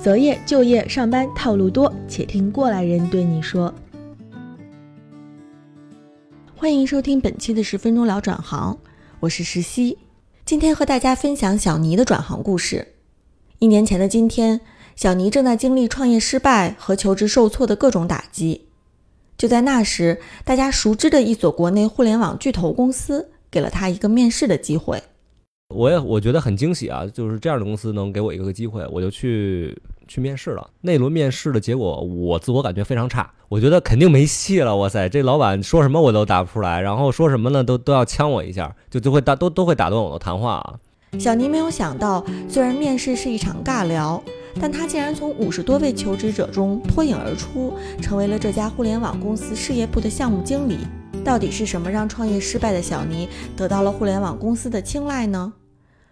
择业、就业、上班套路多，且听过来人对你说。欢迎收听本期的十分钟聊转行，我是石溪，今天和大家分享小尼的转行故事。一年前的今天，小尼正在经历创业失败和求职受挫的各种打击。就在那时，大家熟知的一所国内互联网巨头公司给了他一个面试的机会。我也我觉得很惊喜啊，就是这样的公司能给我一个机会，我就去去面试了。那轮面试的结果，我自我感觉非常差，我觉得肯定没戏了。哇塞，这老板说什么我都答不出来，然后说什么呢，都都要呛我一下，就就会打都都会打断我的谈话啊。小尼没有想到，虽然面试是一场尬聊，但他竟然从五十多位求职者中脱颖而出，成为了这家互联网公司事业部的项目经理。到底是什么让创业失败的小尼得到了互联网公司的青睐呢？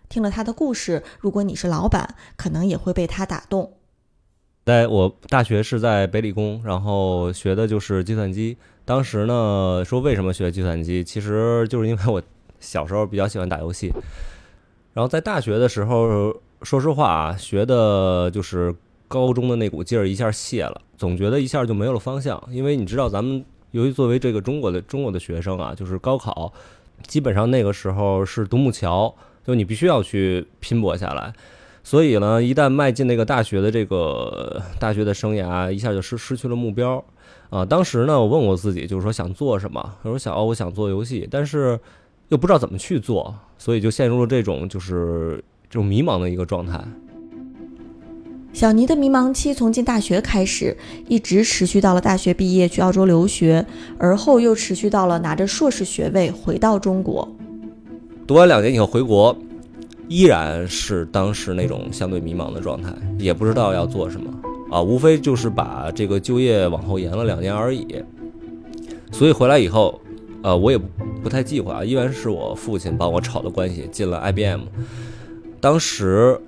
听了他的故事，如果你是老板，可能也会被他打动。在我大学是在北理工，然后学的就是计算机。当时呢，说为什么学计算机，其实就是因为我小时候比较喜欢打游戏。然后在大学的时候，说实话啊，学的就是高中的那股劲儿一下泄了，总觉得一下就没有了方向。因为你知道，咱们由于作为这个中国的中国的学生啊，就是高考，基本上那个时候是独木桥。就你必须要去拼搏下来，所以呢，一旦迈进那个大学的这个大学的生涯，一下就失失去了目标啊。当时呢，我问我自己，就是说想做什么？我说想，我想做游戏，但是又不知道怎么去做，所以就陷入了这种就是这种迷茫的一个状态。小尼的迷茫期从进大学开始，一直持续到了大学毕业去澳洲留学，而后又持续到了拿着硕士学位回到中国。读完两年以后回国，依然是当时那种相对迷茫的状态，也不知道要做什么啊，无非就是把这个就业往后延了两年而已。所以回来以后，呃，我也不不太计划，依然是我父亲帮我炒的关系进了 IBM。当时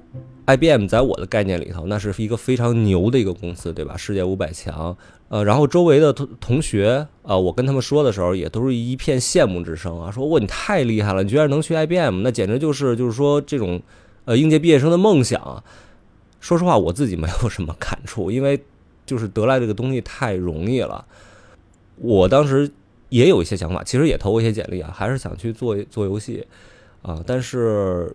IBM 在我的概念里头，那是一个非常牛的一个公司，对吧？世界五百强。呃，然后周围的同同学，呃，我跟他们说的时候，也都是一片羡慕之声啊，说哇，你太厉害了，你居然能去 IBM，那简直就是就是说这种，呃，应届毕业生的梦想。说实话，我自己没有什么感触，因为就是得来这个东西太容易了。我当时也有一些想法，其实也投过一些简历啊，还是想去做做游戏啊，但是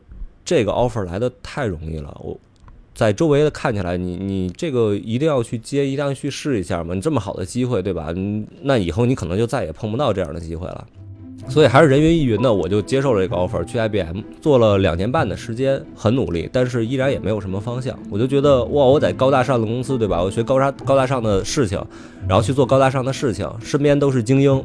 这个 offer 来的太容易了，我。在周围的看起来，你你这个一定要去接，一定要去试一下嘛。你这么好的机会，对吧？那以后你可能就再也碰不到这样的机会了。所以还是人云亦云的，我就接受了这个 offer，去 IBM 做了两年半的时间，很努力，但是依然也没有什么方向。我就觉得哇，我在高大上的公司，对吧？我学高大高大上的事情，然后去做高大上的事情，身边都是精英。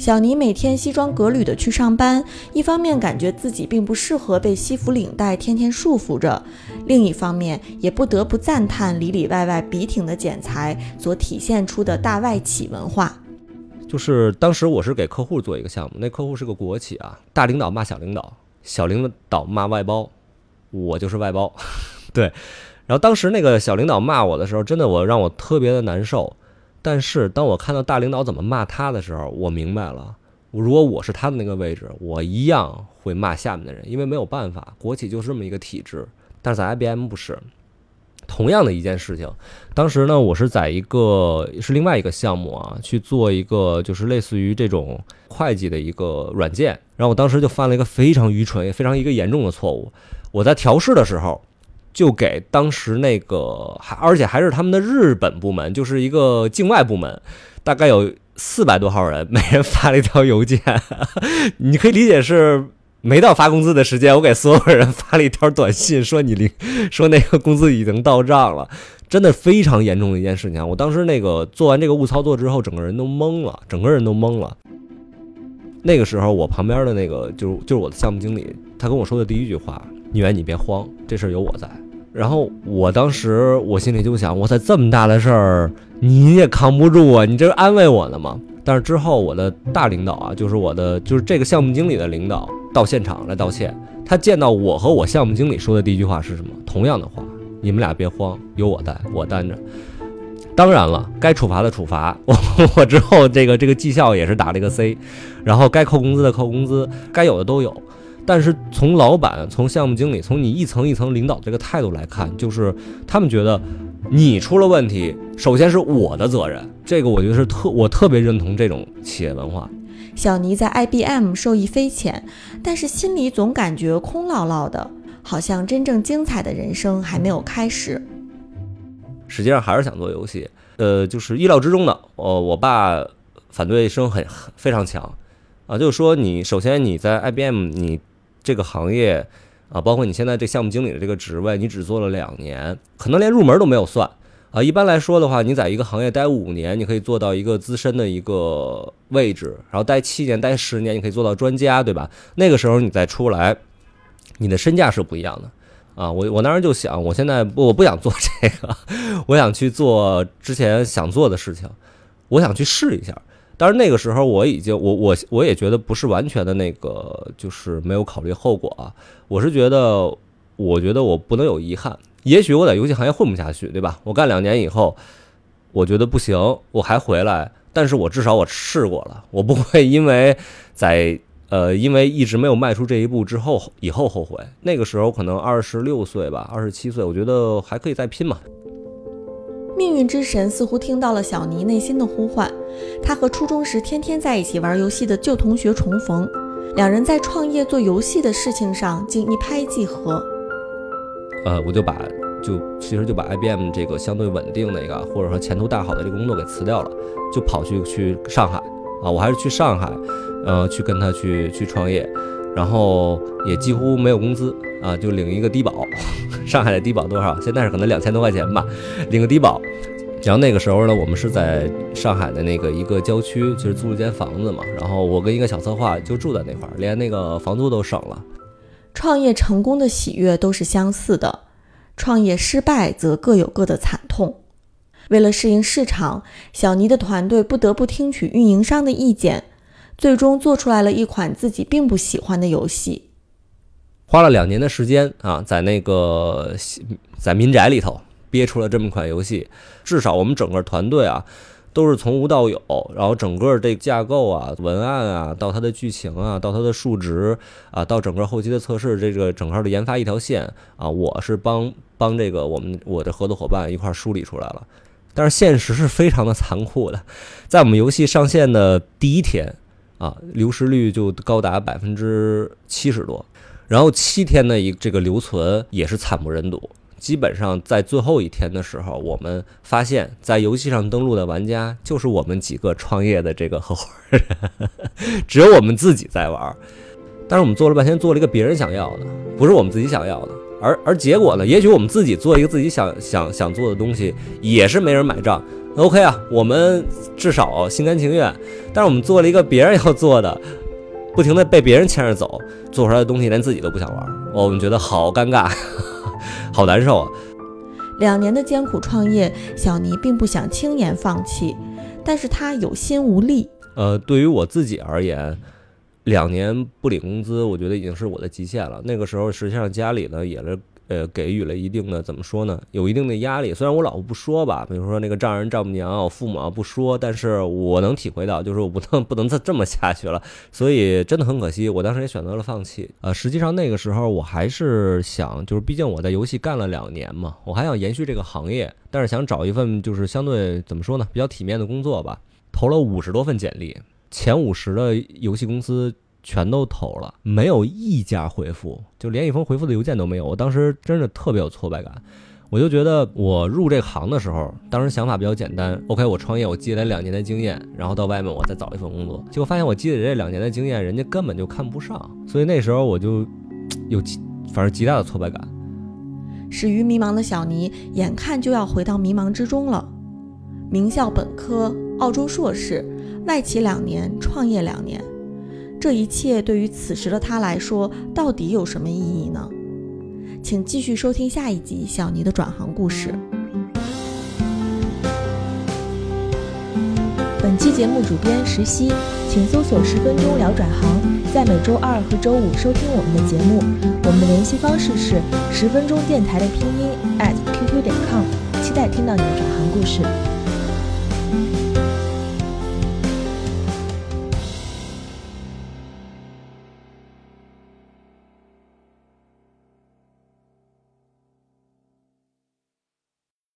小尼每天西装革履的去上班，一方面感觉自己并不适合被西服领带天天束缚着，另一方面也不得不赞叹里里外外笔挺的剪裁所体现出的大外企文化。就是当时我是给客户做一个项目，那客户是个国企啊，大领导骂小领导，小领导骂外包，我就是外包，对。然后当时那个小领导骂我的时候，真的我让我特别的难受。但是当我看到大领导怎么骂他的时候，我明白了，如果我是他的那个位置，我一样会骂下面的人，因为没有办法，国企就是这么一个体制。但是在 IBM 不是，同样的一件事情，当时呢，我是在一个是另外一个项目啊，去做一个就是类似于这种会计的一个软件，然后我当时就犯了一个非常愚蠢也非常一个严重的错误，我在调试的时候。就给当时那个还而且还是他们的日本部门，就是一个境外部门，大概有四百多号人，每人发了一条邮件。你可以理解是没到发工资的时间，我给所有人发了一条短信，说你领 说那个工资已经到账了，真的非常严重的一件事情。我当时那个做完这个误操作之后，整个人都懵了，整个人都懵了。那个时候，我旁边的那个就是就是我的项目经理，他跟我说的第一句话。宁远，你别慌，这事儿有我在。然后我当时我心里就想，我操，这么大的事儿你也扛不住啊！你这是安慰我呢吗？但是之后我的大领导啊，就是我的就是这个项目经理的领导到现场来道歉。他见到我和我项目经理说的第一句话是什么？同样的话，你们俩别慌，有我在，我担着。当然了，该处罚的处罚，我我之后这个这个绩效也是打了一个 C，然后该扣工资的扣工资，该有的都有。但是从老板、从项目经理、从你一层一层领导这个态度来看，就是他们觉得你出了问题，首先是我的责任。这个我觉得是特我特别认同这种企业文化。小尼在 IBM 受益匪浅，但是心里总感觉空落落的，好像真正精彩的人生还没有开始。实际上还是想做游戏，呃，就是意料之中的。呃，我爸反对声很非常强，啊，就是说你首先你在 IBM 你这个行业啊，包括你现在这项目经理的这个职位，你只做了两年，可能连入门都没有算。啊，一般来说的话，你在一个行业待五年，你可以做到一个资深的一个位置，然后待七年、待十年，你可以做到专家，对吧？那个时候你再出来，你的身价是不一样的。啊，我我当时就想，我现在我不想做这个，我想去做之前想做的事情，我想去试一下。但是那个时候我已经，我我我也觉得不是完全的那个，就是没有考虑后果啊。我是觉得，我觉得我不能有遗憾。也许我在游戏行业混不下去，对吧？我干两年以后，我觉得不行，我还回来。但是我至少我试过了，我不会因为在呃因为一直没有迈出这一步之后以后后悔。那个时候可能二十六岁吧，二十七岁，我觉得还可以再拼嘛。命运之神似乎听到了小尼内心的呼唤，他和初中时天天在一起玩游戏的旧同学重逢，两人在创业做游戏的事情上竟一拍即合。呃，我就把就其实就把 IBM 这个相对稳定的一个或者说前途大好的这个工作给辞掉了，就跑去去上海啊，我还是去上海，呃，去跟他去去创业，然后也几乎没有工资啊，就领一个低保。上海的低保多少？现在是可能两千多块钱吧，领个低保。然后那个时候呢，我们是在上海的那个一个郊区，就是租了间房子嘛。然后我跟一个小策划就住在那块儿，连那个房租都省了。创业成功的喜悦都是相似的，创业失败则各有各的惨痛。为了适应市场，小尼的团队不得不听取运营商的意见，最终做出来了一款自己并不喜欢的游戏。花了两年的时间啊，在那个在民宅里头憋出了这么款游戏，至少我们整个团队啊。都是从无到有，然后整个这架构啊、文案啊，到它的剧情啊，到它的数值啊，到整个后期的测试，这个整个的研发一条线啊，我是帮帮这个我们我的合作伙伴一块梳理出来了。但是现实是非常的残酷的，在我们游戏上线的第一天啊，流失率就高达百分之七十多，然后七天的一这个留存也是惨不忍睹。基本上在最后一天的时候，我们发现，在游戏上登录的玩家就是我们几个创业的这个合伙人，只有我们自己在玩。但是我们做了半天，做了一个别人想要的，不是我们自己想要的。而而结果呢？也许我们自己做一个自己想想想做的东西，也是没人买账。OK 啊，我们至少心甘情愿。但是我们做了一个别人要做的，不停的被别人牵着走，做出来的东西连自己都不想玩，我们觉得好尴尬。好难受啊！两年的艰苦创业，小尼并不想轻言放弃，但是他有心无力。呃，对于我自己而言，两年不领工资，我觉得已经是我的极限了。那个时候，实际上家里呢也是。呃，给予了一定的怎么说呢？有一定的压力。虽然我老婆不说吧，比如说那个丈人丈母娘，我父母啊不说，但是我能体会到，就是我不能不能再这么下去了。所以真的很可惜，我当时也选择了放弃。呃，实际上那个时候我还是想，就是毕竟我在游戏干了两年嘛，我还想延续这个行业，但是想找一份就是相对怎么说呢，比较体面的工作吧。投了五十多份简历，前五十的游戏公司。全都投了，没有一家回复，就连一封回复的邮件都没有。我当时真的特别有挫败感，我就觉得我入这行的时候，当时想法比较简单。OK，我创业，我积累两年的经验，然后到外面我再找一份工作。结果发现我积累这两年的经验，人家根本就看不上。所以那时候我就有极，反正极大的挫败感。始于迷茫的小尼，眼看就要回到迷茫之中了。名校本科，澳洲硕士，外企两年，创业两年。这一切对于此时的他来说，到底有什么意义呢？请继续收听下一集小尼的转行故事。本期节目主编石溪，请搜索“十分钟聊转行”，在每周二和周五收听我们的节目。我们的联系方式是十分钟电台的拼音 at qq 点 com，期待听到你的转行故事。